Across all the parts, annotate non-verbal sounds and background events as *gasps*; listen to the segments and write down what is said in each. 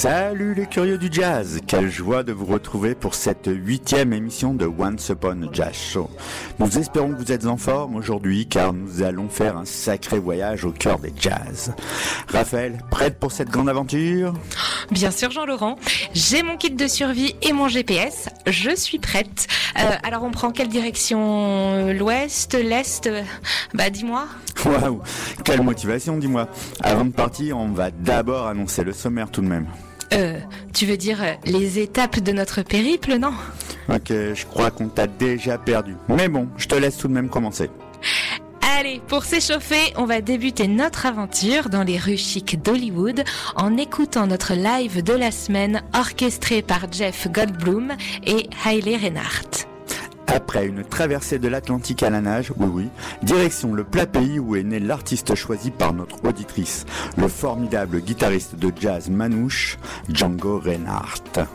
Salut les curieux du jazz, quelle joie de vous retrouver pour cette huitième émission de Once Upon a Jazz Show. Nous espérons que vous êtes en forme aujourd'hui car nous allons faire un sacré voyage au cœur des jazz. Raphaël, prête pour cette grande aventure? Bien sûr Jean-Laurent, j'ai mon kit de survie et mon GPS, je suis prête. Euh, alors on prend quelle direction? L'ouest, l'est? Bah dis-moi. Waouh, quelle motivation, dis-moi. Avant de partir, on va d'abord annoncer le sommaire tout de même. Euh, tu veux dire euh, les étapes de notre périple, non? Ok, je crois qu'on t'a déjà perdu. Mais bon, je te laisse tout de même commencer. Allez, pour s'échauffer, on va débuter notre aventure dans les rues chics d'Hollywood en écoutant notre live de la semaine orchestré par Jeff Goldblum et Hailey Reinhardt. Après une traversée de l'Atlantique à la nage, oui oui, direction le plat pays où est né l'artiste choisi par notre auditrice, le formidable guitariste de jazz manouche, Django Reinhardt.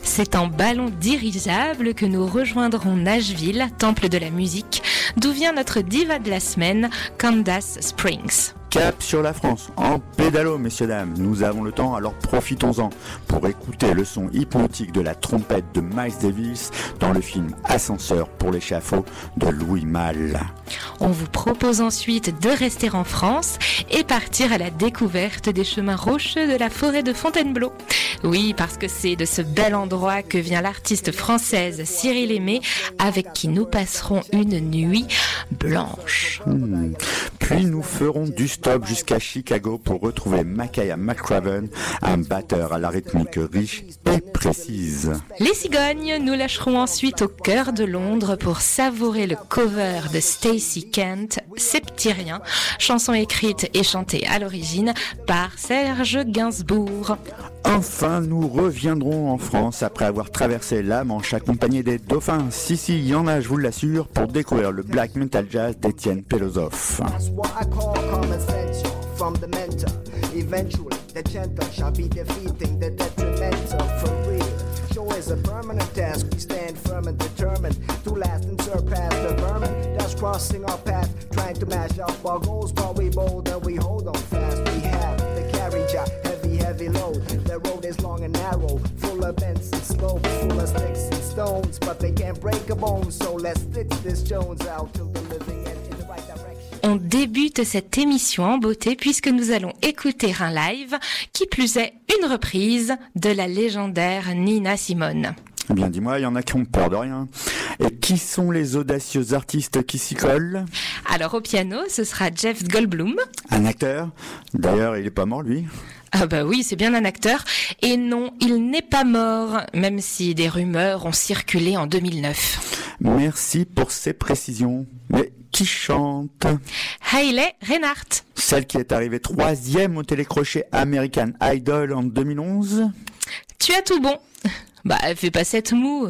C'est en ballon dirigeable que nous rejoindrons Nashville, temple de la musique, d'où vient notre diva de la semaine, Candace Springs. Cap sur la France, en pédalo, messieurs dames. Nous avons le temps, alors profitons-en pour écouter le son hypnotique de la trompette de Miles Davis dans le film Ascenseur pour l'échafaud de Louis Malle. On vous propose ensuite de rester en France et partir à la découverte des chemins rocheux de la forêt de Fontainebleau. Oui, parce que c'est de ce bel endroit que vient l'artiste française Cyril Aimé, avec qui nous passerons une nuit blanche. Hmm. Puis nous ferons du stop jusqu'à Chicago pour retrouver Makaya McCraven, un batteur à la rythmique riche et précise. Les cigognes, nous lâcherons ensuite au cœur de Londres pour savourer le cover de Stacey Kent, Septyrien, chanson écrite et chantée à l'origine par Serge Gainsbourg. Enfin, nous reviendrons en France après avoir traversé la Manche accompagné des dauphins. Si, si, il y en a, je vous l'assure, pour découvrir le black metal jazz d'Étienne real. Show is a permanent task. We stand firm and determined to last and surpass the vermin that's crossing our path, trying to mash up our goals. But we bold and we hold on fast. Heavy, load. Road is long and narrow, full of bends and slopes, full of sticks and stones. But they can't break a bone, so let's stitch this Jones out till the living end in the right direction. On débute cette émission en beauté puisque nous allons écouter un live, qui plus est une reprise de la légendaire Nina Simone. Eh bien, dis-moi, il y en a qui ont peur de rien. Et qui sont les audacieux artistes qui s'y collent? Alors au piano, ce sera Jeff Goldblum. Un acteur D'ailleurs, il est pas mort, lui Ah bah oui, c'est bien un acteur. Et non, il n'est pas mort, même si des rumeurs ont circulé en 2009. Merci pour ces précisions. Mais qui chante? Hailey Reinhardt. Celle qui est arrivée troisième au télécrochet American Idol en 2011 Tu as tout bon. *laughs* Bah, fais pas cette moue.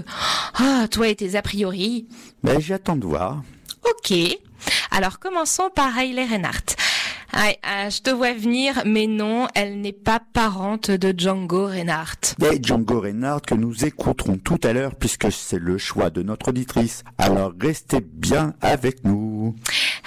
Ah, toi et tes a priori. Ben, j'attends de voir. Ok. Alors commençons par Hailey Reinhardt. Ah, ah, je te vois venir, mais non, elle n'est pas parente de Django Reinhardt. Django Reinhardt que nous écouterons tout à l'heure puisque c'est le choix de notre auditrice. Alors restez bien avec nous.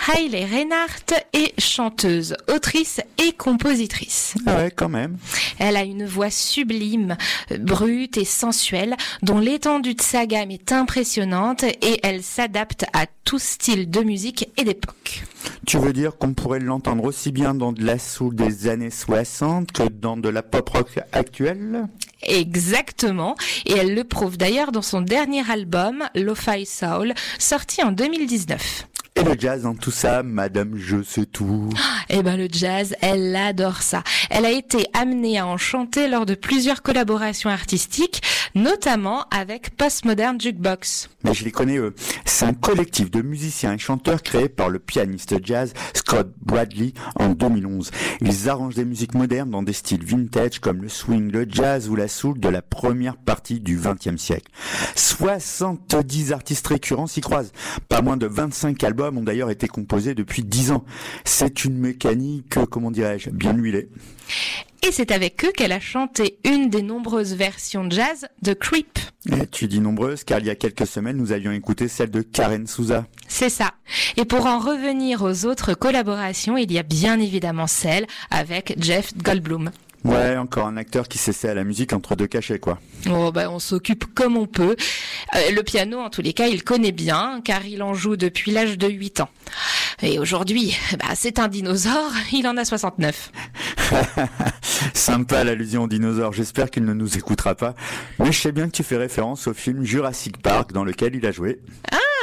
Hailey Reinhardt est chanteuse, autrice et compositrice. Ah ouais, quand même. Elle a une voix sublime, brute et sensuelle, dont l'étendue de sa gamme est impressionnante et elle s'adapte à tout style de musique et d'époque. Tu veux dire qu'on pourrait l'entendre aussi bien dans de la soul des années 60 que dans de la pop rock actuelle? Exactement, et elle le prouve d'ailleurs dans son dernier album, Lo-Fi Soul, sorti en 2019. Et le jazz dans tout ça, madame, je sais tout. Eh ben le jazz, elle adore ça. Elle a été amenée à en chanter lors de plusieurs collaborations artistiques, notamment avec Postmodern Jukebox. Mais je les connais eux. C'est un collectif de musiciens et chanteurs créé par le pianiste jazz Scott Bradley en 2011. Ils arrangent des musiques modernes dans des styles vintage comme le swing, le jazz ou la soul de la première partie du XXe siècle. 70 artistes récurrents s'y croisent. Pas moins de 25 albums albums ont d'ailleurs été composés depuis 10 ans. C'est une mécanique, comment dirais-je, bien huilée. Et c'est avec eux qu'elle a chanté une des nombreuses versions jazz de Creep. Et tu dis nombreuses car il y a quelques semaines nous avions écouté celle de Karen Souza. C'est ça. Et pour en revenir aux autres collaborations, il y a bien évidemment celle avec Jeff Goldblum. Ouais, encore un acteur qui s'essaie à la musique entre deux cachets, quoi. Oh, bah, on s'occupe comme on peut. Euh, le piano, en tous les cas, il connaît bien, car il en joue depuis l'âge de 8 ans. Et aujourd'hui, bah, c'est un dinosaure, il en a 69. *laughs* Sympa l'allusion au dinosaure, j'espère qu'il ne nous écoutera pas. Mais je sais bien que tu fais référence au film Jurassic Park dans lequel il a joué.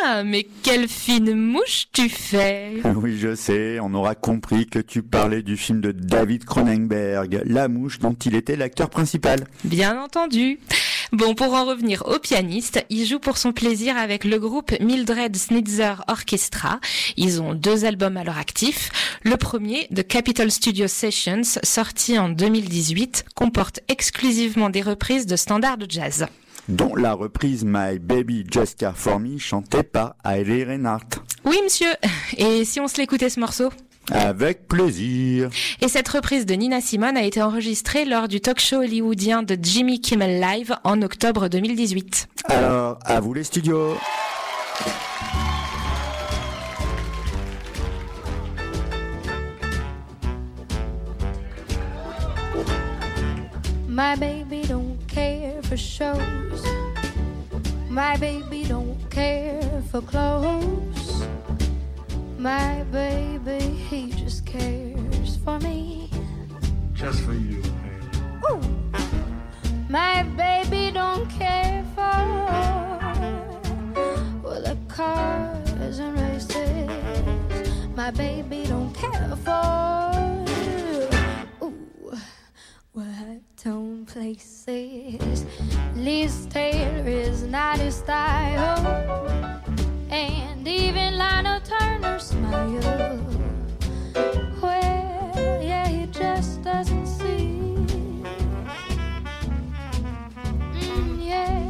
Ah, mais quelle fine mouche tu fais Oui, je sais, on aura compris que tu parlais du film de David Cronenberg, La mouche dont il était l'acteur principal. Bien entendu. Bon, pour en revenir au pianiste, il joue pour son plaisir avec le groupe Mildred Snitzer Orchestra. Ils ont deux albums à leur actif. Le premier, The Capitol Studio Sessions, sorti en 2018, comporte exclusivement des reprises de standards de jazz. Dont la reprise My Baby Just Care For Me chantée par Hailey Reinhardt. Oui, monsieur. Et si on se l'écoutait ce morceau? Avec plaisir. Et cette reprise de Nina Simone a été enregistrée lors du talk show hollywoodien de Jimmy Kimmel Live en octobre 2018. Alors, à vous les studios. My baby don't care for shows. My baby don't care for clothes. My baby, he just cares for me. Just for you, baby. Ooh. My baby don't care for well the cars and races. My baby don't care for ooh what tone places. Liz Taylor is not his style, and even Lana Turner smile. Well, yeah, he just doesn't see. Mm, yeah,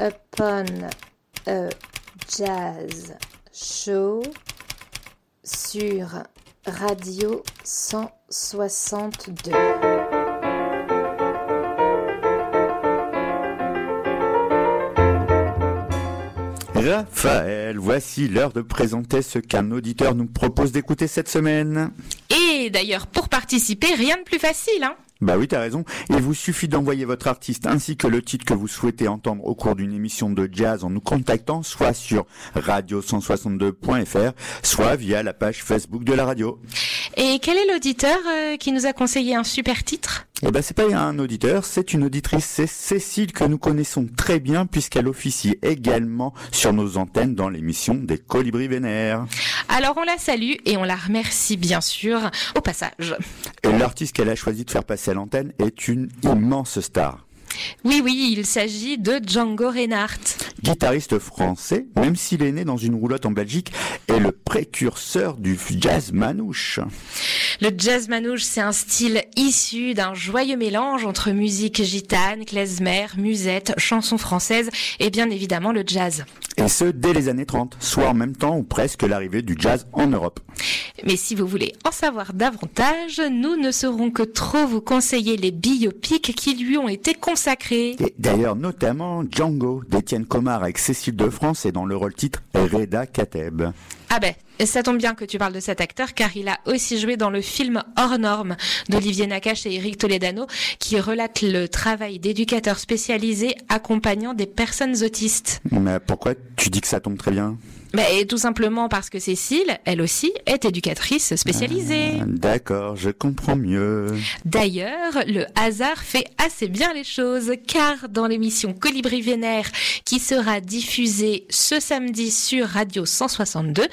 Upon a Jazz Show sur Radio 162. Raphaël, voici l'heure de présenter ce qu'un auditeur nous propose d'écouter cette semaine. Et d'ailleurs, pour participer, rien de plus facile, hein Bah oui, t'as raison. Il vous suffit d'envoyer votre artiste ainsi que le titre que vous souhaitez entendre au cours d'une émission de jazz en nous contactant soit sur radio162.fr, soit via la page Facebook de la radio. Et quel est l'auditeur euh, qui nous a conseillé un super titre? Eh ben, c'est pas un auditeur, c'est une auditrice, c'est Cécile que nous connaissons très bien puisqu'elle officie également sur nos antennes dans l'émission des Colibris Vénères. Alors on la salue et on la remercie bien sûr au passage. Et l'artiste qu'elle a choisi de faire passer à l'antenne est une immense star. Oui, oui, il s'agit de Django Reinhardt. Guitariste français, même s'il est né dans une roulotte en Belgique, est le précurseur du jazz manouche. Le jazz manouche, c'est un style issu d'un joyeux mélange entre musique gitane, klezmer, musette, chansons françaises et bien évidemment le jazz. Et ce, dès les années 30, soit en même temps ou presque l'arrivée du jazz en Europe. Mais si vous voulez en savoir davantage, nous ne saurons que trop vous conseiller les biopics qui lui ont été consacrés. Et d'ailleurs, notamment Django d'Étienne Comard avec Cécile de France et dans le rôle titre Reda Kateb. Ah ben, ça tombe bien que tu parles de cet acteur car il a aussi joué dans le film Hors norme d'Olivier Nakache et Eric Toledano qui relate le travail d'éducateurs spécialisés accompagnant des personnes autistes. Mais pourquoi tu dis que ça tombe très bien? Mais tout simplement parce que Cécile, elle aussi, est éducatrice spécialisée. Ah, D'accord, je comprends mieux. D'ailleurs, le hasard fait assez bien les choses, car dans l'émission Colibri Vénère, qui sera diffusée ce samedi sur Radio 162,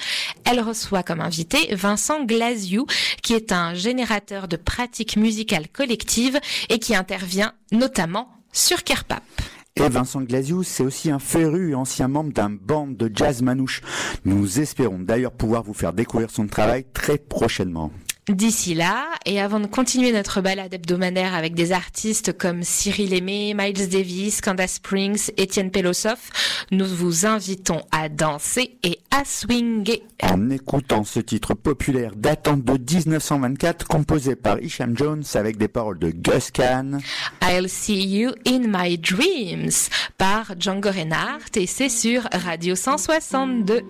elle reçoit comme invité Vincent Glasiou, qui est un générateur de pratiques musicales collectives et qui intervient notamment sur Kerpap. Et Vincent Glasiou, c'est aussi un féru ancien membre d'un band de jazz manouche. Nous espérons d'ailleurs pouvoir vous faire découvrir son travail très prochainement. D'ici là, et avant de continuer notre balade hebdomadaire avec des artistes comme Cyril Aimé, Miles Davis, Candace Springs, Étienne Pelosoff, nous vous invitons à danser et à swinger. En écoutant ce titre populaire datant de 1924, composé par Isham Jones avec des paroles de Gus Kahn, I'll see you in my dreams par Django Reinhardt et c'est sur Radio 162.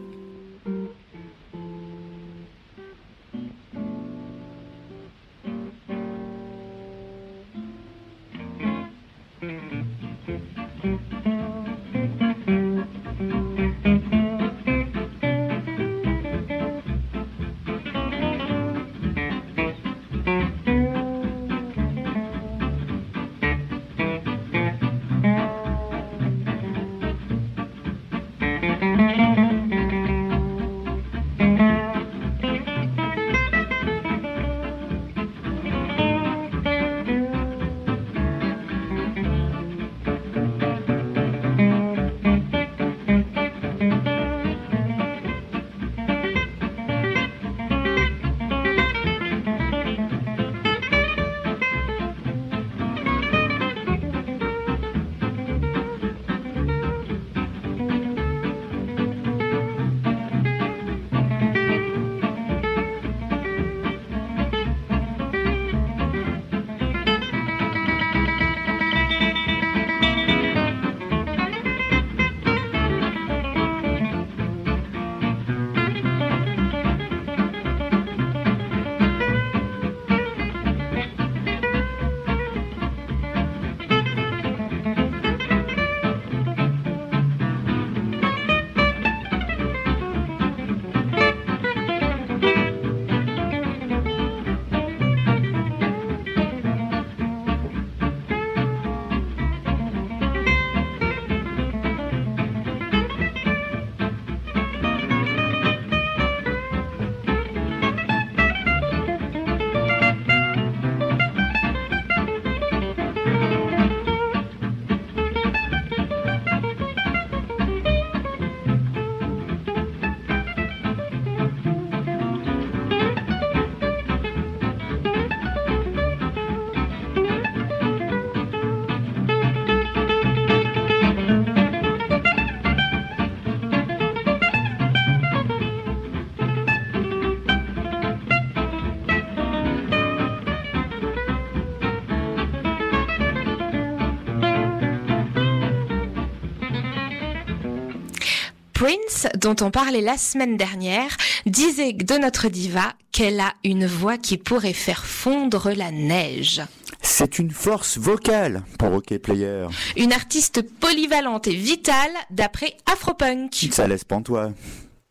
Dont on parlait la semaine dernière, disait de notre diva qu'elle a une voix qui pourrait faire fondre la neige. C'est une force vocale pour OK Player. Une artiste polyvalente et vitale d'après Afropunk. Ça laisse pantois.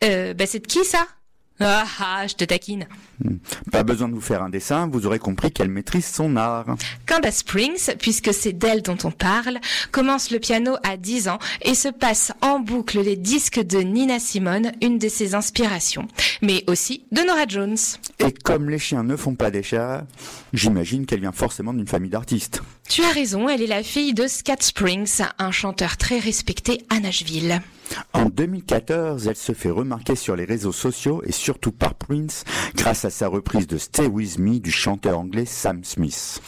Euh, bah c'est de qui ça? Ah ah, je te taquine. Pas besoin de vous faire un dessin, vous aurez compris qu'elle maîtrise son art. Candace Springs, puisque c'est d'elle dont on parle, commence le piano à 10 ans et se passe en boucle les disques de Nina Simone, une de ses inspirations, mais aussi de Nora Jones. Et comme les chiens ne font pas des chats, j'imagine qu'elle vient forcément d'une famille d'artistes. Tu as raison, elle est la fille de Scott Springs, un chanteur très respecté à Nashville. En 2014, elle se fait remarquer sur les réseaux sociaux et surtout par Prince grâce à sa reprise de Stay With Me du chanteur anglais Sam Smith.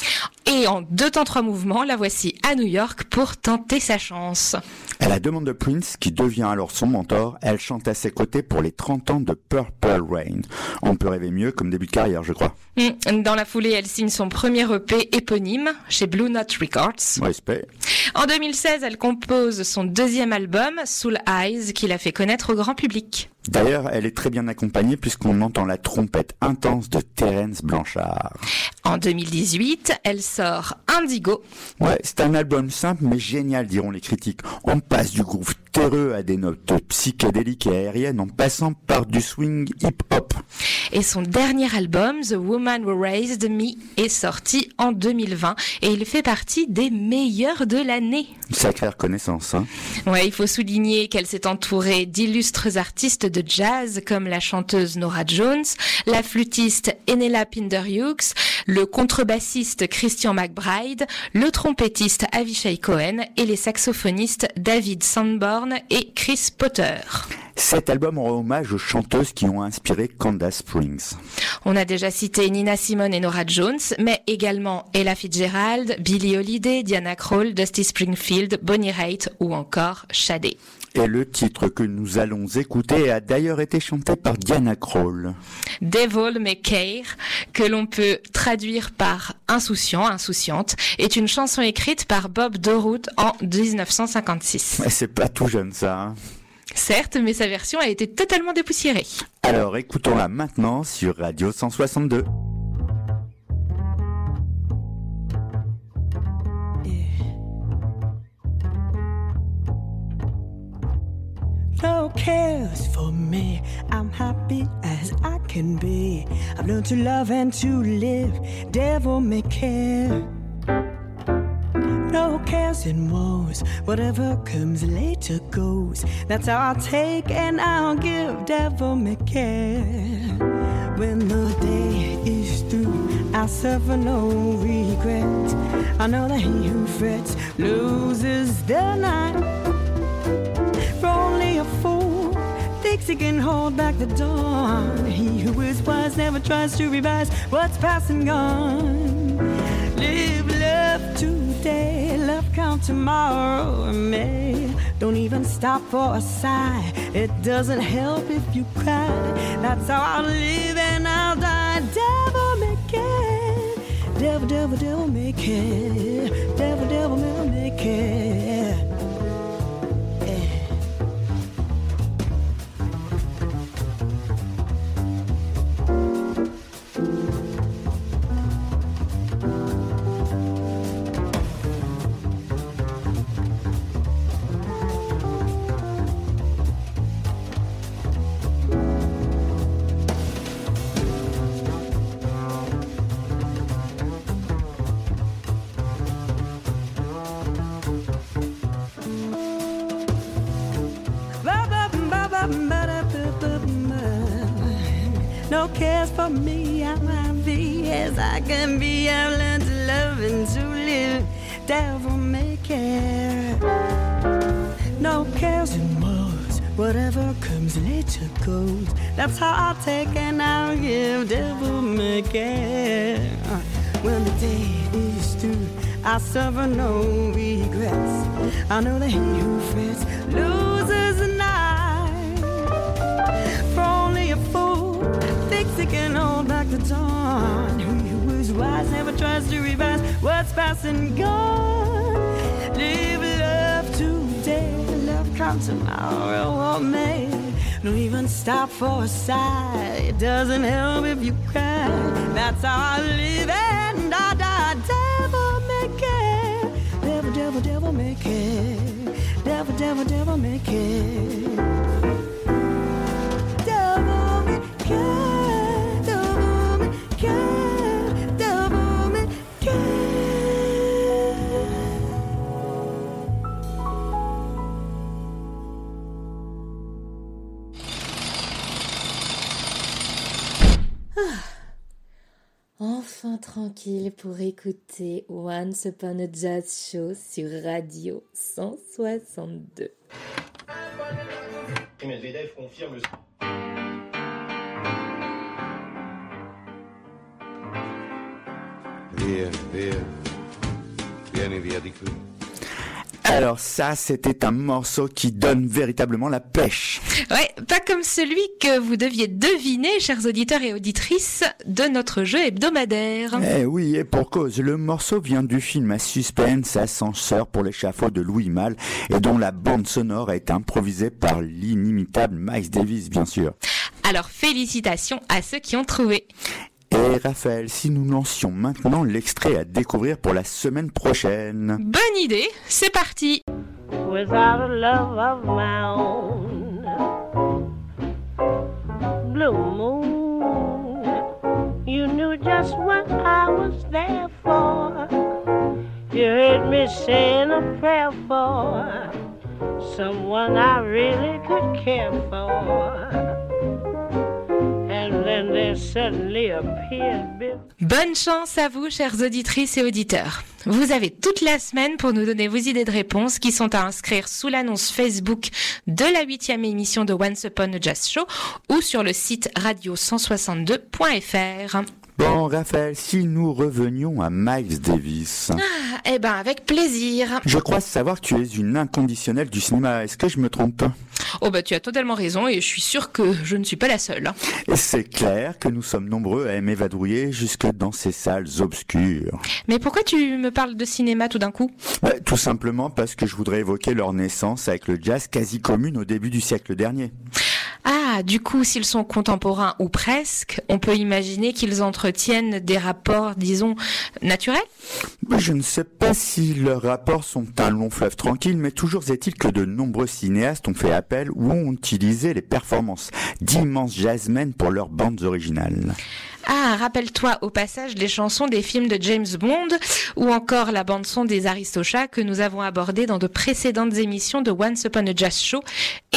Et en deux temps trois mouvements, la voici à New York pour tenter sa chance. À la demande de Prince, qui devient alors son mentor, elle chante à ses côtés pour les 30 ans de Purple Rain. On peut rêver mieux comme début de carrière, je crois. Hmm, Dans la foulée, elle signe son premier EP éponyme chez Blue Note Records. Respect. En 2016, elle compose son deuxième album, Soul Eyes, qu'il a fait connaître au grand public. D'ailleurs, elle est très bien accompagnée puisqu'on entend la trompette intense de Terence Blanchard. En 2018, elle sort Indigo. Ouais, c'est un album simple mais génial, diront les critiques. On passe du groove terreux à des notes psychédéliques et aériennes en passant par du swing hip-hop. Et son dernier album, The Woman Who Raised Me, est sorti en 2020 et il fait partie des meilleurs de l'année. Sacrée reconnaissance, hein. Ouais, il faut souligner qu'elle s'est entourée d'illustres artistes de jazz comme la chanteuse Nora Jones, la flûtiste Enela Pinder-Hughes, le contrebassiste Christian McBride, le trompettiste Avishai Cohen et les saxophonistes David Et Chris Potter. Cet album rend hommage aux chanteuses qui ont inspiré Candace Springs. On a déjà cité Nina Simone et Nora Jones, mais également Ella Fitzgerald, Billie Holiday, Diana Krall, Dusty Springfield, Bonnie Raitt ou encore Sade. Et le titre que nous allons écouter a d'ailleurs été chanté par Diana Krall. Devil May Care, que l'on peut traduire par insouciant, insouciante, est une chanson écrite par Bob Dorut en 1956. Mais c'est pas tout jeune ça. hein. Certes, mais sa version a été totalement dépoussiérée. Alors écoutons-la maintenant sur Radio 162. No cares for me. I'm happy as I can be. I've learned to love and to live. Devil may care. No cares and woes. Whatever comes later goes. That's how I'll take and I'll give. Devil may care. When the day is through, I'll suffer no regret. I know that he who frets loses the night. For only a fool thinks he can hold back the dawn. He who is wise never tries to revise what's past and gone. Live love today, love count tomorrow and May. Don't even stop for a sigh. It doesn't help if you cry. That's how I'll live and I'll die. Devil may care. Devil, devil, devil may care. Devil, devil, devil make care. Cares for me, I'm happy as I can be. I've learned to love and to live. Devil may care. No cares and woes. Whatever comes later goes. That's how I'll take and I'll give. Devil may care. When the day is through, I suffer no regrets. I know that he who frets loses the night. For only a fool he can hold back the dawn. Who is wise never tries to revise what's past and gone. Live love today, love come tomorrow oh or May. Don't even stop for a sigh. It doesn't help if you cry. That's how I live and I die. Devil may care. Devil, devil, devil may care. Devil, devil, devil may care. Enfin tranquille pour écouter Once Upon a Jazz Show sur Radio 162. Medvedev confirme le... Via, via. Vieni via di qui. Alors ça, c'était un morceau qui donne véritablement la pêche. Ouais, pas comme celui que vous deviez deviner, chers auditeurs et auditrices, de notre jeu hebdomadaire. Eh oui, et pour cause, le morceau vient du film à suspense Ascenseur pour l'échafaud de Louis Malle et dont la bande sonore a été improvisée par l'inimitable Miles Davis, bien sûr. Alors félicitations à ceux qui ont trouvé. Et Raphaël, si nous lancions maintenant l'extrait à découvrir pour la semaine prochaine. Bonne idée, c'est parti. without a love of my own. Blue moon, you knew just what I was there for. You heard me saying a prayer for someone I really could care for. Bonne chance à vous, chères auditrices et auditeurs. Vous avez toute la semaine pour nous donner vos idées de réponses qui sont à inscrire sous l'annonce Facebook de la huitième émission de Once Upon a Jazz Show ou sur le site radio162.fr. Bon, Raphaël, si nous revenions à Miles Davis. Ah, eh ben, avec plaisir. Je crois savoir que tu es une inconditionnelle du cinéma. Est-ce que je me trompe? Oh bah tu as totalement raison et je suis sûre que je ne suis pas la seule. hein. C'est clair que nous sommes nombreux à aimer vadrouiller jusque dans ces salles obscures. Mais pourquoi tu me parles de cinéma tout d'un coup? Bah, tout simplement parce que je voudrais évoquer leur naissance avec le jazz quasi commune au début du siècle dernier. Ah, du coup, s'ils sont contemporains ou presque, on peut imaginer qu'ils entretiennent des rapports, disons, naturels? Je ne sais pas si leurs rapports sont un long fleuve tranquille, mais toujours est-il que de nombreux cinéastes ont fait appel ou ont utilisé les performances d'immenses jazzmen pour leurs bandes originales. Ah, rappelle-toi au passage les chansons des films de James Bond ou encore la bande-son des Aristochats que nous avons abordé dans de précédentes émissions de Once Upon a Jazz Show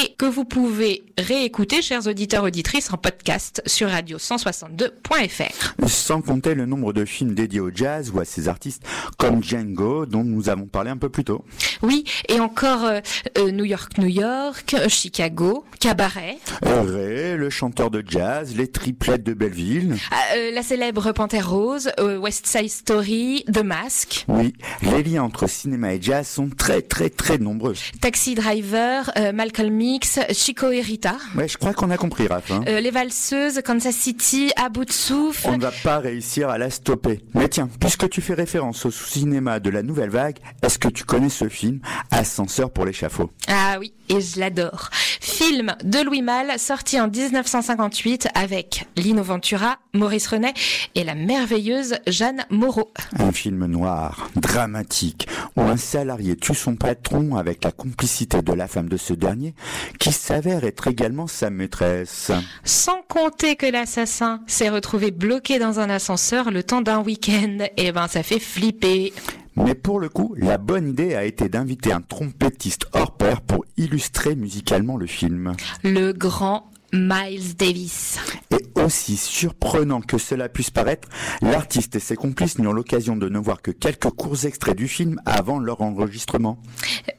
et que vous pouvez réécouter, chers auditeurs auditrices, en podcast sur radio162.fr. Sans compter le nombre de films dédiés au jazz ou à ces artistes comme Django dont nous avons parlé un peu plus tôt. Oui, et encore euh, euh, New York, New York, euh, Chicago, Cabaret, Ray, le chanteur de jazz, les triplettes de Belleville. Ah, euh, la célèbre Panthère Rose, euh, West Side Story, The Mask, Oui, les liens entre cinéma et jazz sont très très très nombreux. Taxi Driver, euh, Malcolm X, Chico et Rita, Ouais, je crois qu'on a compris, Raph. hein. euh, Les Valseuses, Kansas City, À bout de souffle. On ne va pas réussir à la stopper. Mais tiens, puisque tu fais référence au cinéma de la nouvelle vague, est-ce que tu connais ce film, Ascenseur pour l'échafaud? Ah oui, et je l'adore. Film de Louis Malle, sorti en 1958 avec Lino Ventura, Maurice Renet et la merveilleuse Jeanne Moreau. Un film noir, dramatique, où un salarié tue son patron avec la complicité de la femme de ce dernier, qui s'avère être également sa maîtresse. Sans compter que l'assassin s'est retrouvé bloqué dans un ascenseur le temps d'un week-end. Eh ben, ça fait flipper. Mais pour le coup, la bonne idée a été d'inviter un trompettiste hors pair pour illustrer musicalement le film. Le grand Miles Davis. Et aussi surprenant que cela puisse paraître, l'artiste et ses complices n'ont l'occasion de ne voir que quelques courts extraits du film avant leur enregistrement.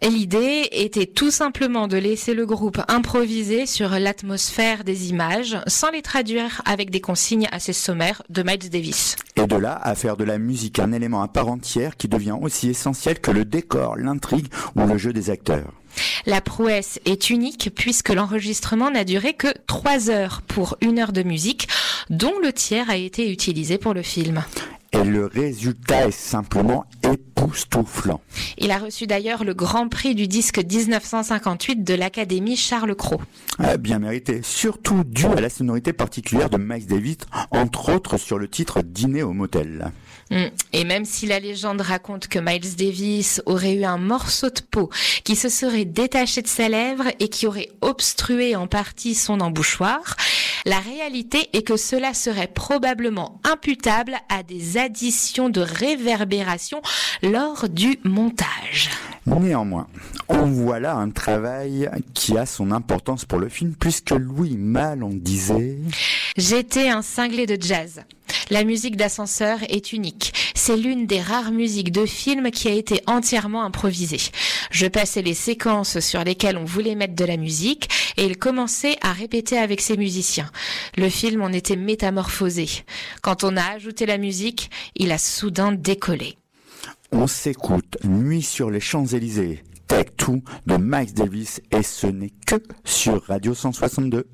Et L'idée était tout simplement de laisser le groupe improviser sur l'atmosphère des images sans les traduire avec des consignes assez sommaires de Miles Davis. Et de là à faire de la musique un élément à part entière qui devient aussi essentiel que le décor, l'intrigue ou le jeu des acteurs. La prouesse est unique puisque l'enregistrement n'a duré que 3 heures pour une heure de musique, dont le tiers a été utilisé pour le film. Et le résultat est simplement époustouflant. Il a reçu d'ailleurs le Grand Prix du disque 1958 de l'Académie Charles Cros. Ah, bien mérité, surtout dû à la sonorité particulière de Miles Davis, entre autres sur le titre Dîner au motel. Mm. Et même si la légende raconte que Miles Davis aurait eu un morceau de peau qui se serait détaché de sa lèvre et qui aurait obstrué en partie son embouchoir, la réalité est que cela serait probablement imputable à des additions de réverbération lors du montage. Néanmoins, on voit là un travail qui a son importance pour le film, puisque Louis Malle en disait J'étais un cinglé de jazz. La musique d'ascenseur est unique. C'est l'une des rares musiques de film qui a été entièrement improvisée. Je passais les séquences sur lesquelles on voulait mettre de la musique et il commençait à répéter avec ses musiciens. Le film en était métamorphosé. Quand on a ajouté la musique, il a soudain décollé. On s'écoute Nuit sur les Champs-Élysées, Take Two de Miles Davis et ce n'est que sur Radio 162.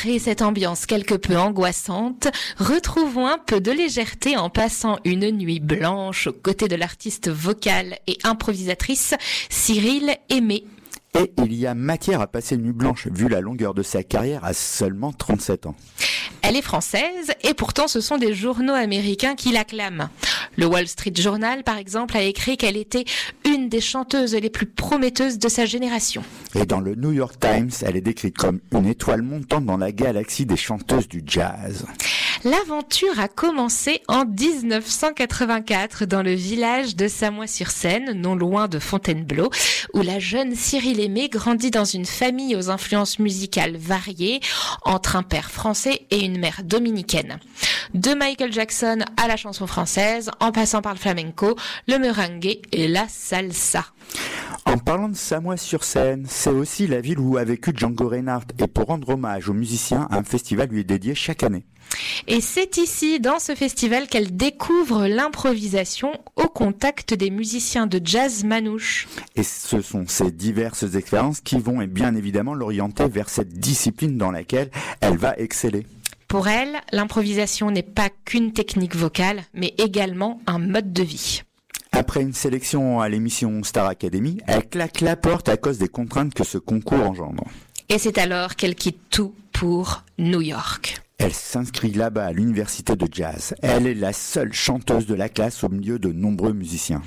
Après cette ambiance quelque peu angoissante, retrouvons un peu de légèreté en passant une nuit blanche aux côtés de l'artiste vocale et improvisatrice Cyril Aimé. Et il y a matière à passer une nuit blanche vu la longueur de sa carrière à seulement 37 ans. Elle est française et pourtant ce sont des journaux américains qui l'acclament. Le Wall Street Journal, par exemple, a écrit qu'elle était une des chanteuses les plus prometteuses de sa génération. Et dans le New York Times, elle est décrite comme une étoile montante dans la galaxie des chanteuses du jazz. L'aventure a commencé en 1984 dans le village de Samois-sur-Seine, non loin de Fontainebleau, où la jeune Cyril Aimé grandit dans une famille aux influences musicales variées, entre un père français et une mère dominicaine. De Michael Jackson à la chanson française, en passant par le flamenco, le merengue et la salsa. En parlant de Samois-sur-Seine, c'est aussi la ville où a vécu Django Reinhardt et pour rendre hommage aux musiciens, un festival lui est dédié chaque année. Et c'est ici, dans ce festival, qu'elle découvre l'improvisation au contact des musiciens de jazz manouche. Et ce sont ces diverses expériences qui vont et bien évidemment l'orienter vers cette discipline dans laquelle elle va exceller. Pour elle, l'improvisation n'est pas qu'une technique vocale, mais également un mode de vie. Après une sélection à l'émission Star Academy, elle claque la porte à cause des contraintes que ce concours engendre. Et c'est alors qu'elle quitte tout pour New York. Elle s'inscrit là-bas à l'université de jazz. Elle est la seule chanteuse de la classe au milieu de nombreux musiciens.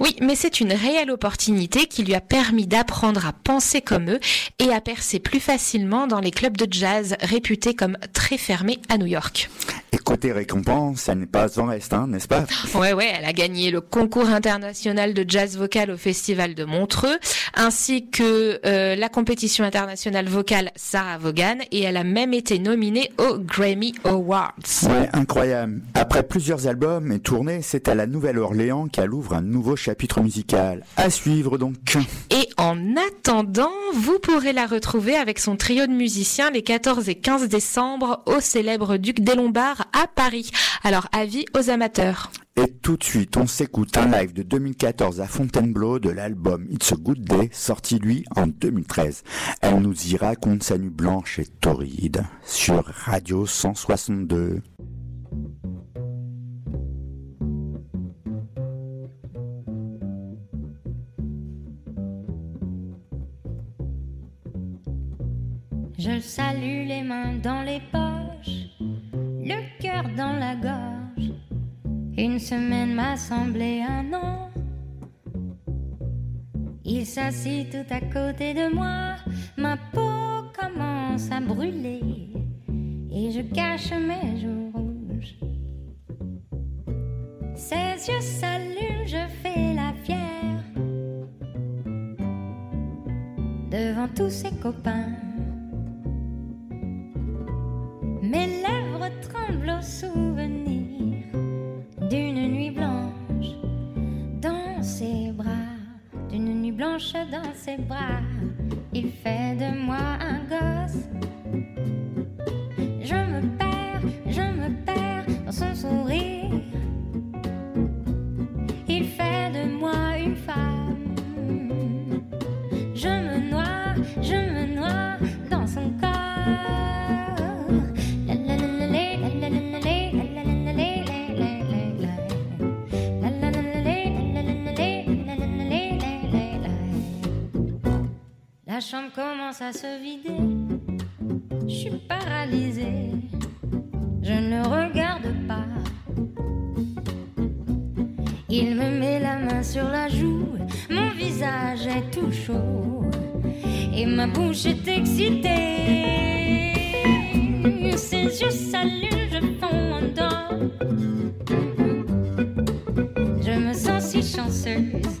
Oui, mais c'est une réelle opportunité qui lui a permis d'apprendre à penser comme eux et à percer plus facilement dans les clubs de jazz réputés comme très fermés à New York. Et côté récompense, elle n'est pas en reste, hein, n'est-ce pas? Ouais, ouais, elle a gagné le concours international de jazz vocal au Festival de Montreux, ainsi que euh, la compétition internationale vocale Sarah Vaughan, et elle a même été nominée aux Grammy Awards. Ouais, incroyable. Après plusieurs albums et tournées, c'est à la Nouvelle-Orléans qu'elle ouvre un nouveau chapitre musical. À suivre donc. Et en attendant, vous pourrez la retrouver avec son trio de musiciens les 14 et 15 décembre au célèbre Duc des Lombards à Paris. Alors avis aux amateurs. Et tout de suite, on s'écoute un live de 2014 à Fontainebleau de l'album It's a Good Day, sorti lui en 2013. Elle nous y raconte sa nuit blanche et torride sur Radio 162. Semaine m'a semblé un an. Il s'assit tout à côté de moi, ma peau commence à brûler et je cache mes joues rouges. Ses yeux s'allument, je fais la fière devant tous ses copains. Dans ses bras. Il fait de moi un gosse. À se vider. Je suis paralysée. Je ne regarde pas. Il me met la main sur la joue, mon visage est tout chaud et ma bouche est excitée. Ses yeux s'allument, je fonds en dedans. Je me sens si chanceuse.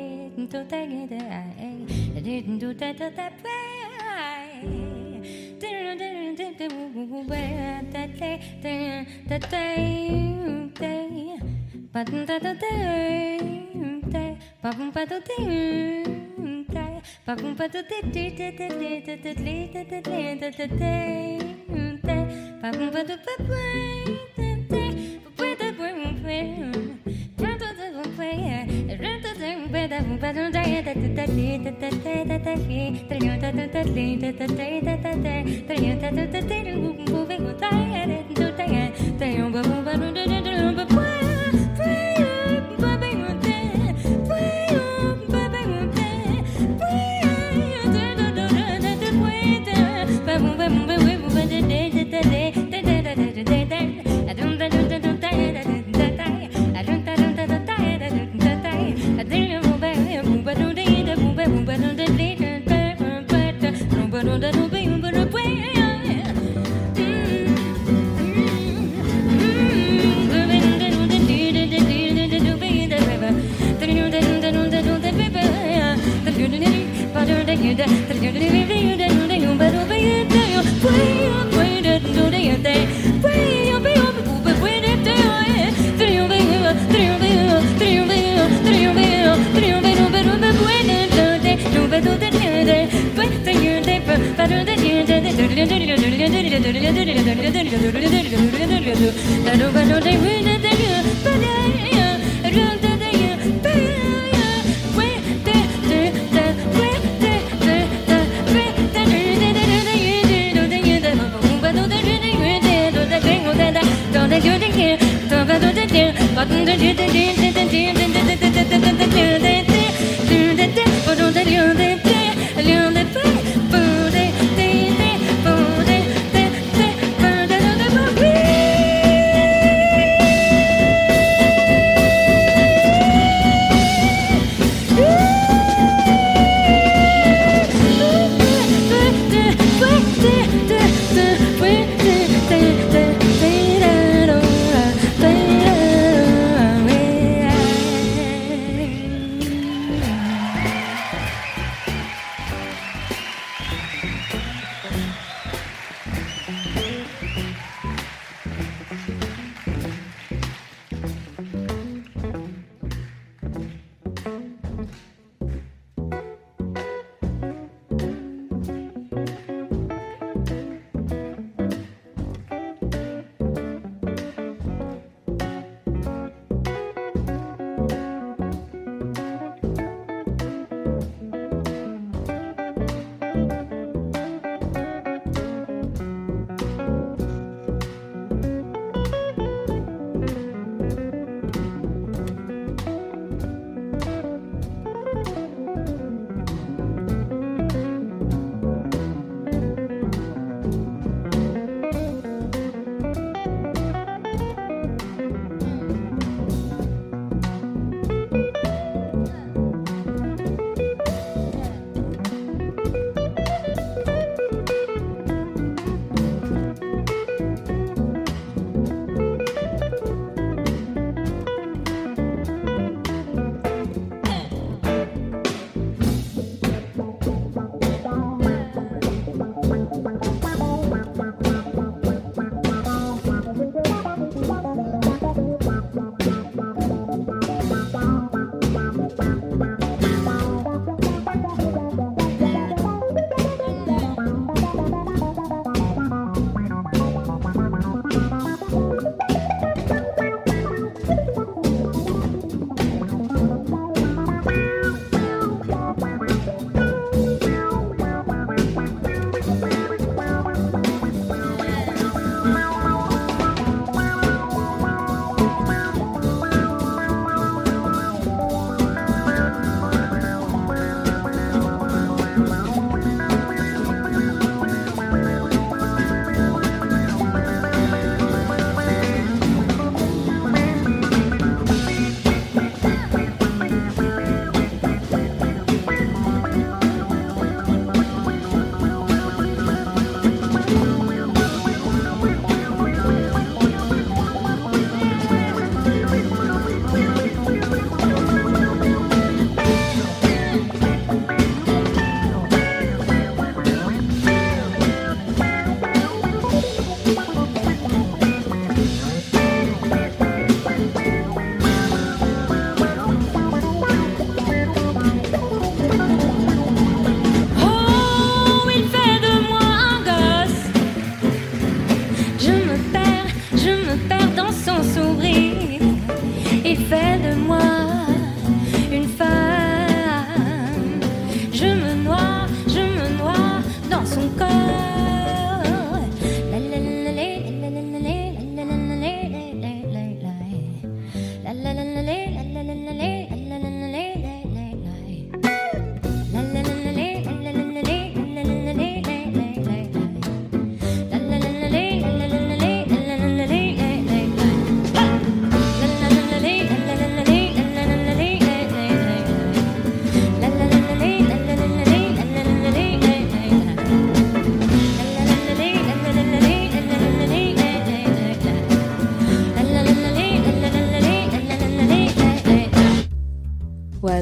didn't do that get I didn't do that that way didn't didn't did the that day that day day but that day day but but the day but but the day day day day day day day day day day day day Trillion,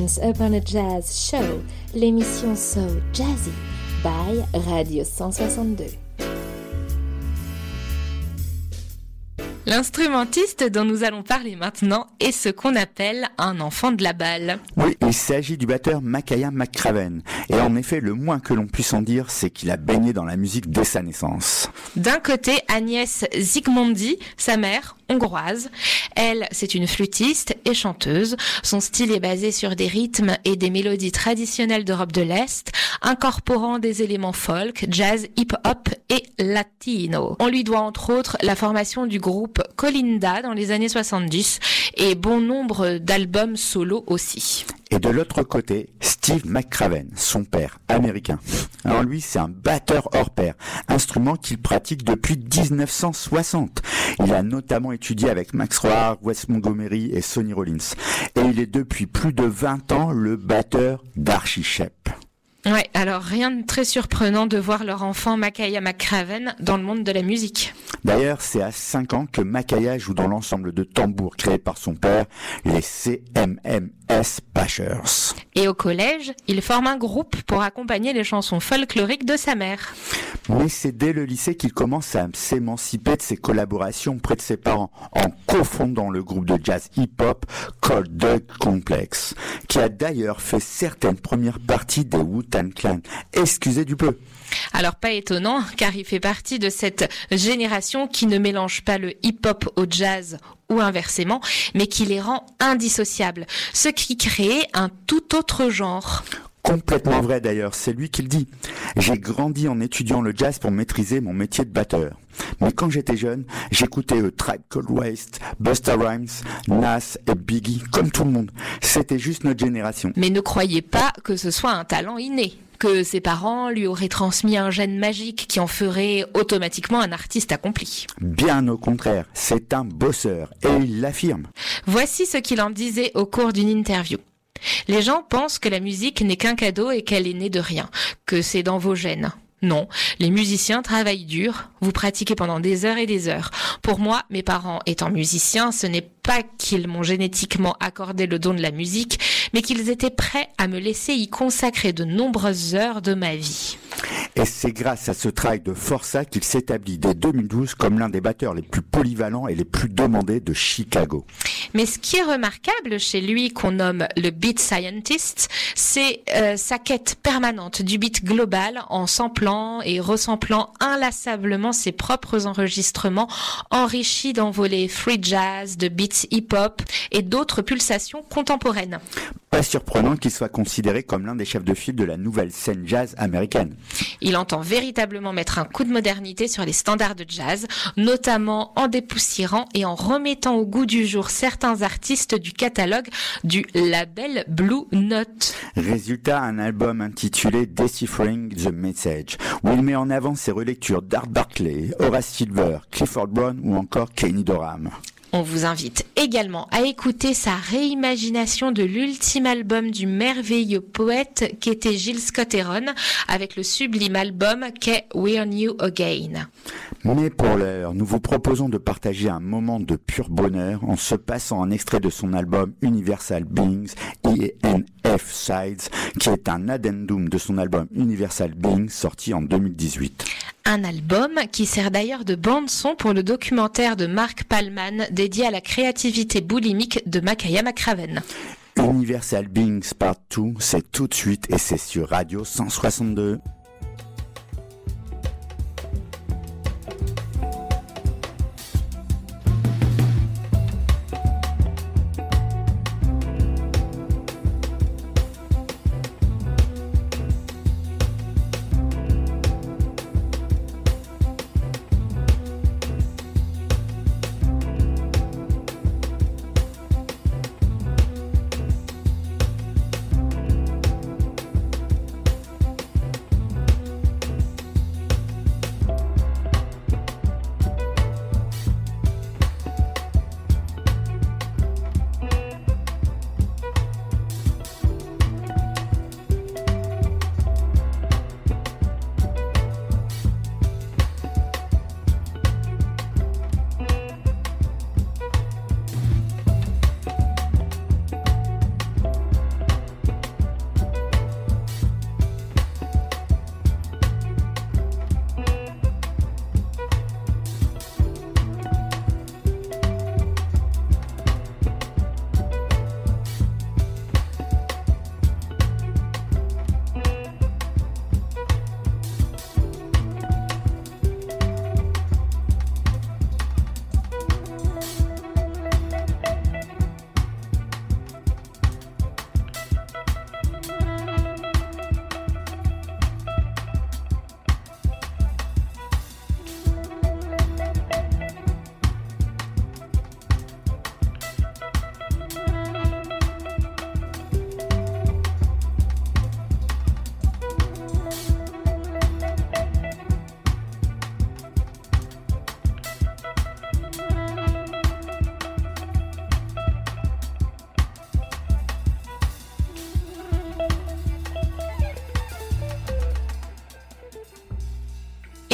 Once Upon a Jazz Show, l'émission So Jazzy by Radio 162. L'instrumentiste dont nous allons parler maintenant est ce qu'on appelle un enfant de la balle. Oui, il s'agit du batteur Makaya McCraven. Et en effet, le moins que l'on puisse en dire, c'est qu'il a baigné dans la musique dès sa naissance. D'un côté, Agnès Zygmondi, sa mère, hongroise. Elle, c'est une flûtiste et chanteuse. Son style est basé sur des rythmes et des mélodies traditionnelles d'Europe de l'Est, incorporant des éléments folk, jazz, hip-hop et latino. On lui doit entre autres la formation du groupe Colinda dans les années 70 et bon nombre d'albums solo aussi. Et de l'autre côté, Steve McCraven, son père, américain. Alors lui, c'est un batteur hors pair, instrument qu'il pratique depuis 1960. Il a notamment étudié avec Max Rohr, Wes Montgomery et Sonny Rollins. Et il est depuis plus de 20 ans le batteur d'Archie Shepp. Ouais, alors rien de très surprenant de voir leur enfant Makaya McCraven dans le monde de la musique. D'ailleurs, c'est à 5 ans que Makaya joue dans l'ensemble de tambours créé par son père, les Bashers. Et au collège, il forme un groupe pour accompagner les chansons folkloriques de sa mère. Mais c'est dès le lycée qu'il commence à s'émanciper de ses collaborations près de ses parents, en cofondant le groupe de jazz hip-hop Cold Dog Complex, qui a d'ailleurs fait certaines premières parties des Wu-Tang Clan. Excusez du peu. Alors pas étonnant, car il fait partie de cette génération qui ne mélange pas le hip-hop au jazz ou inversement, mais qui les rend indissociables, ce qui crée un tout autre genre. Complètement vrai d'ailleurs, c'est lui qui le dit. J'ai grandi en étudiant le jazz pour maîtriser mon métier de batteur. Mais quand j'étais jeune, j'écoutais A Tribe Called Waste, Busta Rhymes, Nas et Biggie, comme tout le monde. C'était juste notre génération. Mais ne croyez pas que ce soit un talent inné que ses parents lui auraient transmis un gène magique qui en ferait automatiquement un artiste accompli. Bien au contraire, c'est un bosseur, et il l'affirme. Voici ce qu'il en disait au cours d'une interview. Les gens pensent que la musique n'est qu'un cadeau et qu'elle est née de rien, que c'est dans vos gènes. Non, les musiciens travaillent dur, vous pratiquez pendant des heures et des heures. Pour moi, mes parents étant musiciens, ce n'est pas qu'ils m'ont génétiquement accordé le don de la musique, mais qu'ils étaient prêts à me laisser y consacrer de nombreuses heures de ma vie. Et c'est grâce à ce travail de forçat qu'il s'établit dès 2012 comme l'un des batteurs les plus polyvalents et les plus demandés de Chicago. Mais ce qui est remarquable chez lui, qu'on nomme le beat scientist, c'est euh, sa quête permanente du beat global en samplant et ressamplant inlassablement ses propres enregistrements enrichis d'envolées free jazz, de beats hip-hop et d'autres pulsations contemporaines. Pas surprenant qu'il soit considéré comme l'un des chefs de file de la nouvelle scène jazz américaine. Il entend véritablement mettre un coup de modernité sur les standards de jazz, notamment en dépoussiérant et en remettant au goût du jour certains artistes du catalogue du label Blue Note. Résultat, un album intitulé Deciphering the Message, où il met en avant ses relectures d'Art Barclay, Horace Silver, Clifford Brown ou encore Kenny Dorham. On vous invite également à écouter sa réimagination de l'ultime album du merveilleux poète qu'était Gilles Scott Heron avec le sublime album qu'est We're New Again. Mais pour l'heure, nous vous proposons de partager un moment de pur bonheur en se passant un extrait de son album Universal Beings, INF Sides, qui est un addendum de son album Universal Beings sorti en 2018. Un album qui sert d'ailleurs de bande-son pour le documentaire de Mark Palman dédié à la créativité boulimique de Makaya McCraven. Universal Beings Part 2, c'est tout de suite et c'est sur Radio 162.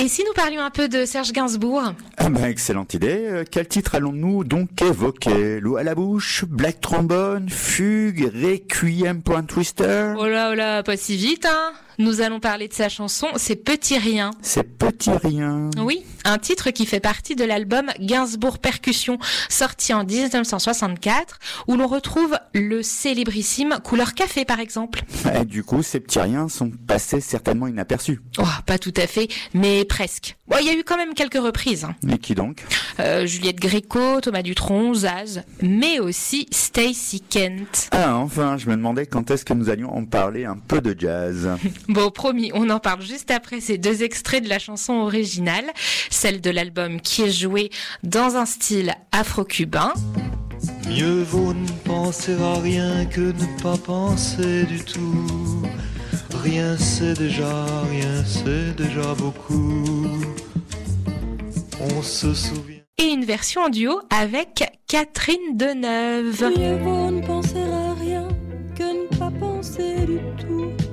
Et si nous parlions un peu de Serge Gainsbourg? Ah ben, excellente idée. Euh, Quel titre allons-nous donc évoquer? L'eau à la bouche, Black Trombone, Fugue, Requiem pour un Twister? Oh là oh là, pas si vite, hein Nous allons parler de sa chanson C'est Petit Rien. C'est petit rien. Oui, un titre qui fait partie de l'album Gainsbourg Percussion, sorti en 1964, où l'on retrouve le célébrissime Couleur Café par exemple. Et du coup, ces petits riens sont passés certainement inaperçus. Oh, pas tout à fait, mais presque. Bon, il y a eu quand même quelques reprises. hein. Et qui donc? Euh, Juliette Gréco, Thomas Dutronc, Zaz, mais aussi Stacy Kent. Ah, enfin, je me demandais quand est-ce que nous allions en parler un peu de jazz. *laughs* Bon, promis, on en parle juste après ces deux extraits de la chanson originale, celle de l'album qui est jouée dans un style afro-cubain. Mieux vaut ne penser à rien que ne pas penser du tout. Rien c'est déjà, rien c'est déjà beaucoup. On se souvient. Et une version en duo avec Catherine Deneuve. Mieux vaut ne penser à rien que ne pas penser du tout.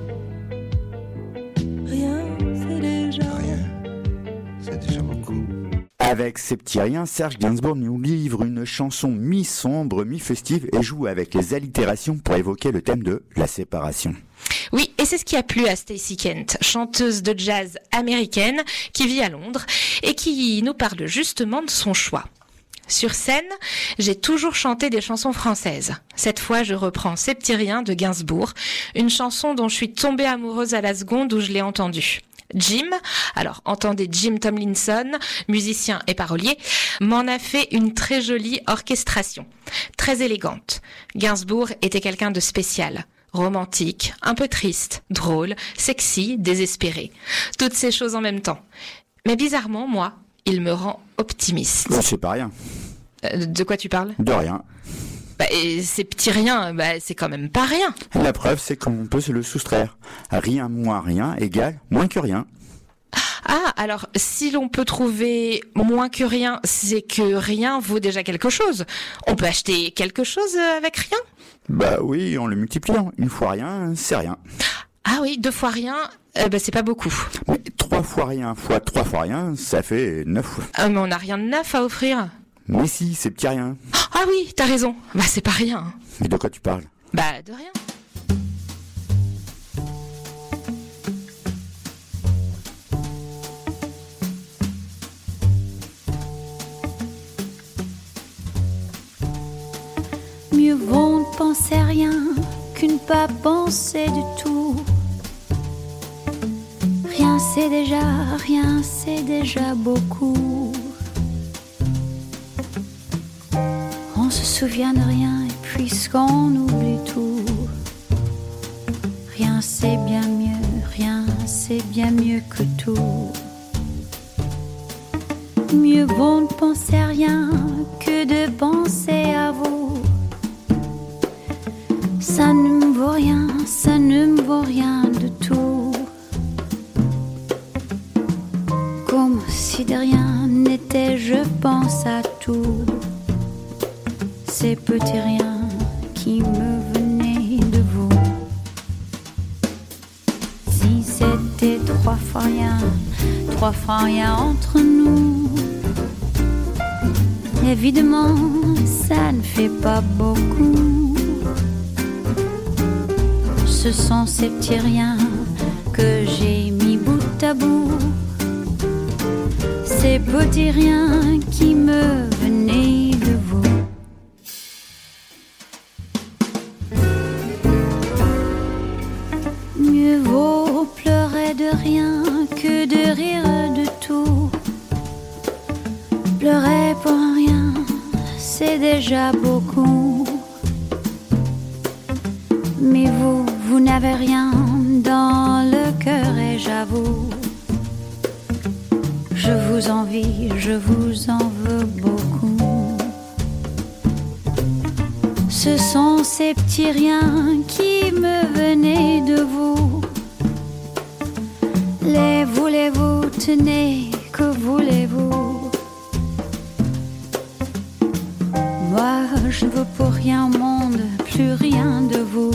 Avec riens, Serge Gainsbourg nous livre une chanson mi-sombre, mi-festive et joue avec les allitérations pour évoquer le thème de la séparation. Oui, et c'est ce qui a plu à Stacy Kent, chanteuse de jazz américaine qui vit à Londres et qui nous parle justement de son choix. Sur scène, j'ai toujours chanté des chansons françaises. Cette fois, je reprends riens de Gainsbourg, une chanson dont je suis tombée amoureuse à la seconde où je l'ai entendue. Jim, alors entendez Jim Tomlinson, musicien et parolier, m'en a fait une très jolie orchestration, très élégante. Gainsbourg était quelqu'un de spécial, romantique, un peu triste, drôle, sexy, désespéré. Toutes ces choses en même temps. Mais bizarrement, moi, il me rend optimiste. C'est pas rien. Euh, De quoi tu parles? De rien. Bah, et Ces petits riens, bah, c'est quand même pas rien. La preuve, c'est qu'on peut se le soustraire. Rien moins rien égale moins que rien. Ah, alors si l'on peut trouver moins que rien, c'est que rien vaut déjà quelque chose. On peut acheter quelque chose avec rien? Bah oui, en le multipliant. Une fois rien, c'est rien. Ah oui, deux fois rien, euh, bah, c'est pas beaucoup. Mais trois fois rien fois trois fois rien, ça fait neuf. Ah, mais on n'a rien de neuf à offrir. Mais si, c'est petit rien. Ah oui, t'as raison. Bah c'est pas rien. Mais de quoi tu parles? Bah de rien. Mieux vaut ne penser à rien que ne pas penser du tout. Rien c'est déjà, rien c'est déjà beaucoup. Souvient de rien et puisqu'on oublie tout. Rien c'est bien mieux, rien c'est bien mieux que tout. Mieux vaut ne penser à rien que de penser à vous. Ça ne me vaut rien, ça ne me vaut rien de tout. Comme si de rien n'était, je pense à tout. Ces petits riens qui me venaient de vous. Si c'était trois fois rien, trois fois rien entre nous. Évidemment, ça ne fait pas beaucoup. Ce sont ces petits riens que j'ai mis bout à bout. Ces petits riens qui me beaucoup. Mais vous, vous n'avez rien dans le cœur et j'avoue, je vous envie, je vous en veux beaucoup. Ce sont ces petits riens qui me venaient de vous. Les voulez-vous, tenez, que voulez-vous? Je ne veux pour rien au monde, plus rien de vous.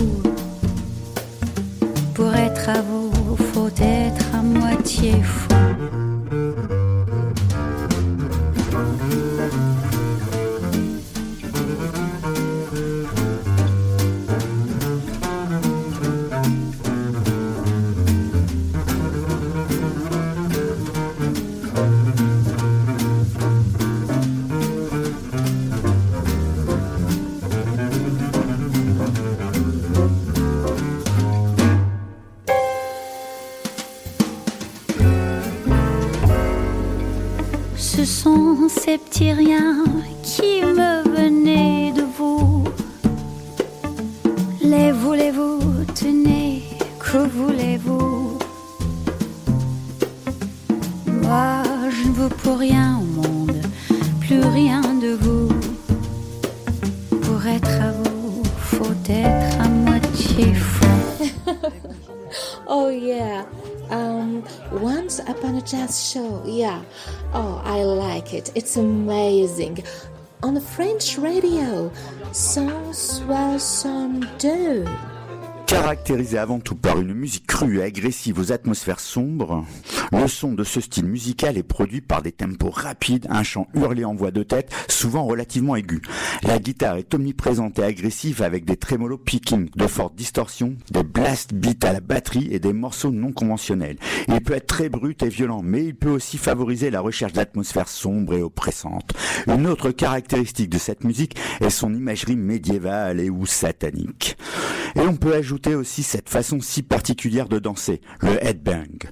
Pour être à vous, faut être à moitié fou. Ces petits riens radio. 162. Caractérisé avant tout par une musique crue et agressive aux atmosphères sombres, le son de ce style musical est produit par des tempos rapides, un chant hurlé en voix de tête, souvent relativement aigu. La guitare est omniprésente et agressive avec des trémolos picking, de fortes distorsions, des blast beats à la batterie et des morceaux non conventionnels. Il peut être très brut et violent, mais il peut aussi favoriser la recherche d'atmosphères sombres et oppressantes. Une autre caractéristique de cette musique est son imagerie médiévale et ou satanique. Et on peut ajouter aussi cette façon si particulière de danser, le headbang.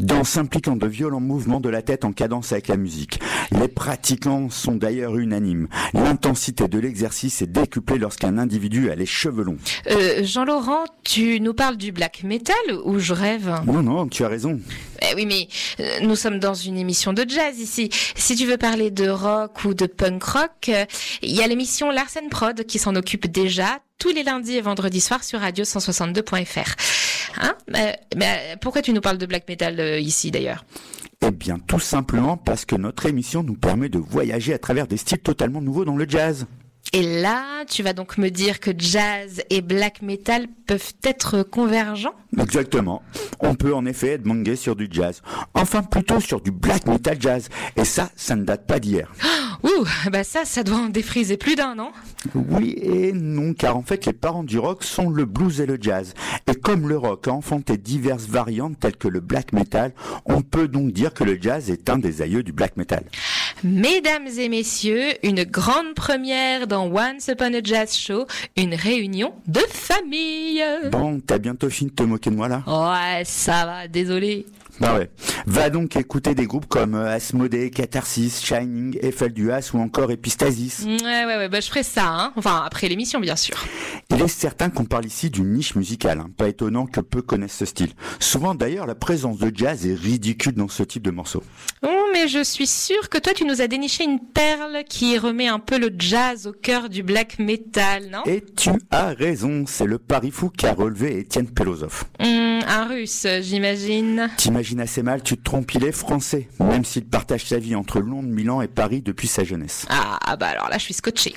Danse impliquant de violents mouvements de la tête en cadence avec la musique. Les pratiquants sont d'ailleurs unanimes. L'intensité de l'exercice est décuplée lorsqu'un individu a les cheveux longs. Euh, Jean-Laurent, tu nous parles du black metal ou je rêve? Non, non, tu as raison. Eh oui, mais euh, nous sommes dans une émission de jazz ici. Si tu veux parler de rock ou de punk rock, euh, il y a l'émission Larsen Prod qui s'en occupe déjà tous les lundis et vendredis soirs sur radio162.fr. Hein mais pourquoi tu nous parles de black metal euh, ici d'ailleurs? Eh bien, tout simplement parce que notre émission nous permet de voyager à travers des styles totalement nouveaux dans le jazz. Et là, tu vas donc me dire que jazz et black metal peuvent être convergents Exactement. On peut en effet être mangué sur du jazz. Enfin, plutôt sur du black metal jazz. Et ça, ça ne date pas d'hier. *gasps* Ouh, bah ça, ça doit en défriser plus d'un, non? Oui et non, car en fait, les parents du rock sont le blues et le jazz. Et comme le rock a enfanté diverses variantes telles que le black metal, on peut donc dire que le jazz est un des aïeux du black metal. Mesdames et messieurs, une grande première dans Once Upon a Jazz Show, une réunion de famille. Bon, t'as bientôt fini de te moquer de moi là Ouais, ça va, désolé. Bah ouais. Va donc écouter des groupes comme euh, Asmodée, Catharsis, Shining, Eiffel Duas ou encore Epistasis. Ouais, ouais, ouais, bah je ferai ça, hein. Enfin, après l'émission, bien sûr. Il est certain qu'on parle ici d'une niche musicale, hein. pas étonnant que peu connaissent ce style. Souvent d'ailleurs, la présence de jazz est ridicule dans ce type de morceaux. Oh, mais je suis sûre que toi, tu nous as déniché une perle qui remet un peu le jazz au cœur du black metal, non? Et tu as raison, c'est le pari fou qu'a relevé Étienne Pelosov. Hum, Un russe, j'imagine. T'imagines assez mal, tu te trompes, il est français, même s'il partage sa vie entre Londres, Milan et Paris depuis sa jeunesse. Ah, bah alors là, je suis scotché.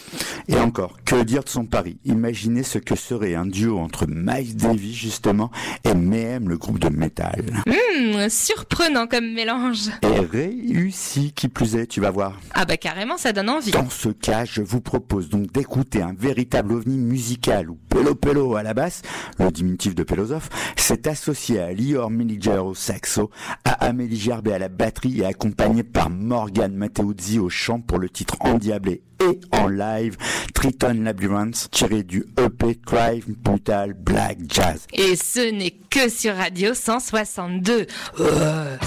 Et encore, que dire de son pari? Imaginez ce que serait un duo entre Miles Davis, justement, et Mayhem, le groupe de métal. Hum, surprenant comme mélange. Et réussi, qui plus est, tu vas voir. Ah bah carrément, ça donne envie. Dans ce cas, je vous propose donc d'écouter un véritable ovni musical où Pelo Pelo à la basse, le diminutif de Pelosov, s'est associé à Lior Miniger au saxo, à Amélie Gerbet à la batterie et accompagné par Morgan Mateuzzi au chant pour le titre endiablé et en live Triton Labyrinth tiré du EP Crime Brutal Black Jazz. Et ce n'est que sur Radio 162. Euh.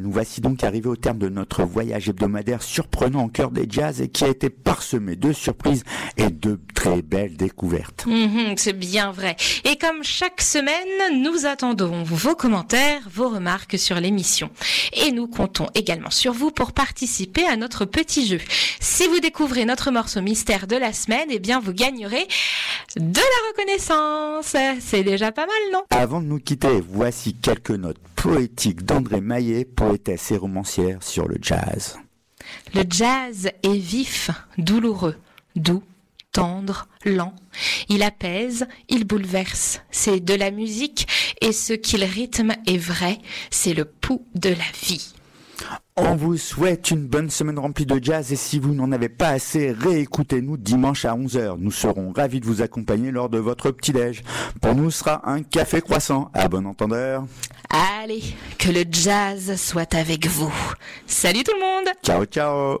Nous voici donc arrivés au terme de notre voyage hebdomadaire surprenant au cœur des jazz et qui a été parsemé de surprises et de très belles découvertes. Mhm, c'est bien vrai. Et comme chaque semaine, nous attendons vos commentaires, vos remarques sur l'émission. Et nous comptons également sur vous pour participer à notre petit jeu. Si vous découvrez notre morceau mystère de la semaine, eh bien vous gagnerez de la reconnaissance. C'est déjà pas mal, non? Avant de nous quitter, voici quelques notes poétiques d'André Maillet, poétesse et romancière sur le jazz. Le jazz est vif, douloureux, doux, tendre, lent. Il apaise, il bouleverse. C'est de la musique et ce qu'il rythme est vrai, c'est le pouls de la vie. On vous souhaite une bonne semaine remplie de jazz et si vous n'en avez pas assez, réécoutez-nous dimanche à 11h. Nous serons ravis de vous accompagner lors de votre petit-déj. Pour nous, ce sera un café croissant. À bon entendeur. Allez, que le jazz soit avec vous. Salut tout le monde Ciao, ciao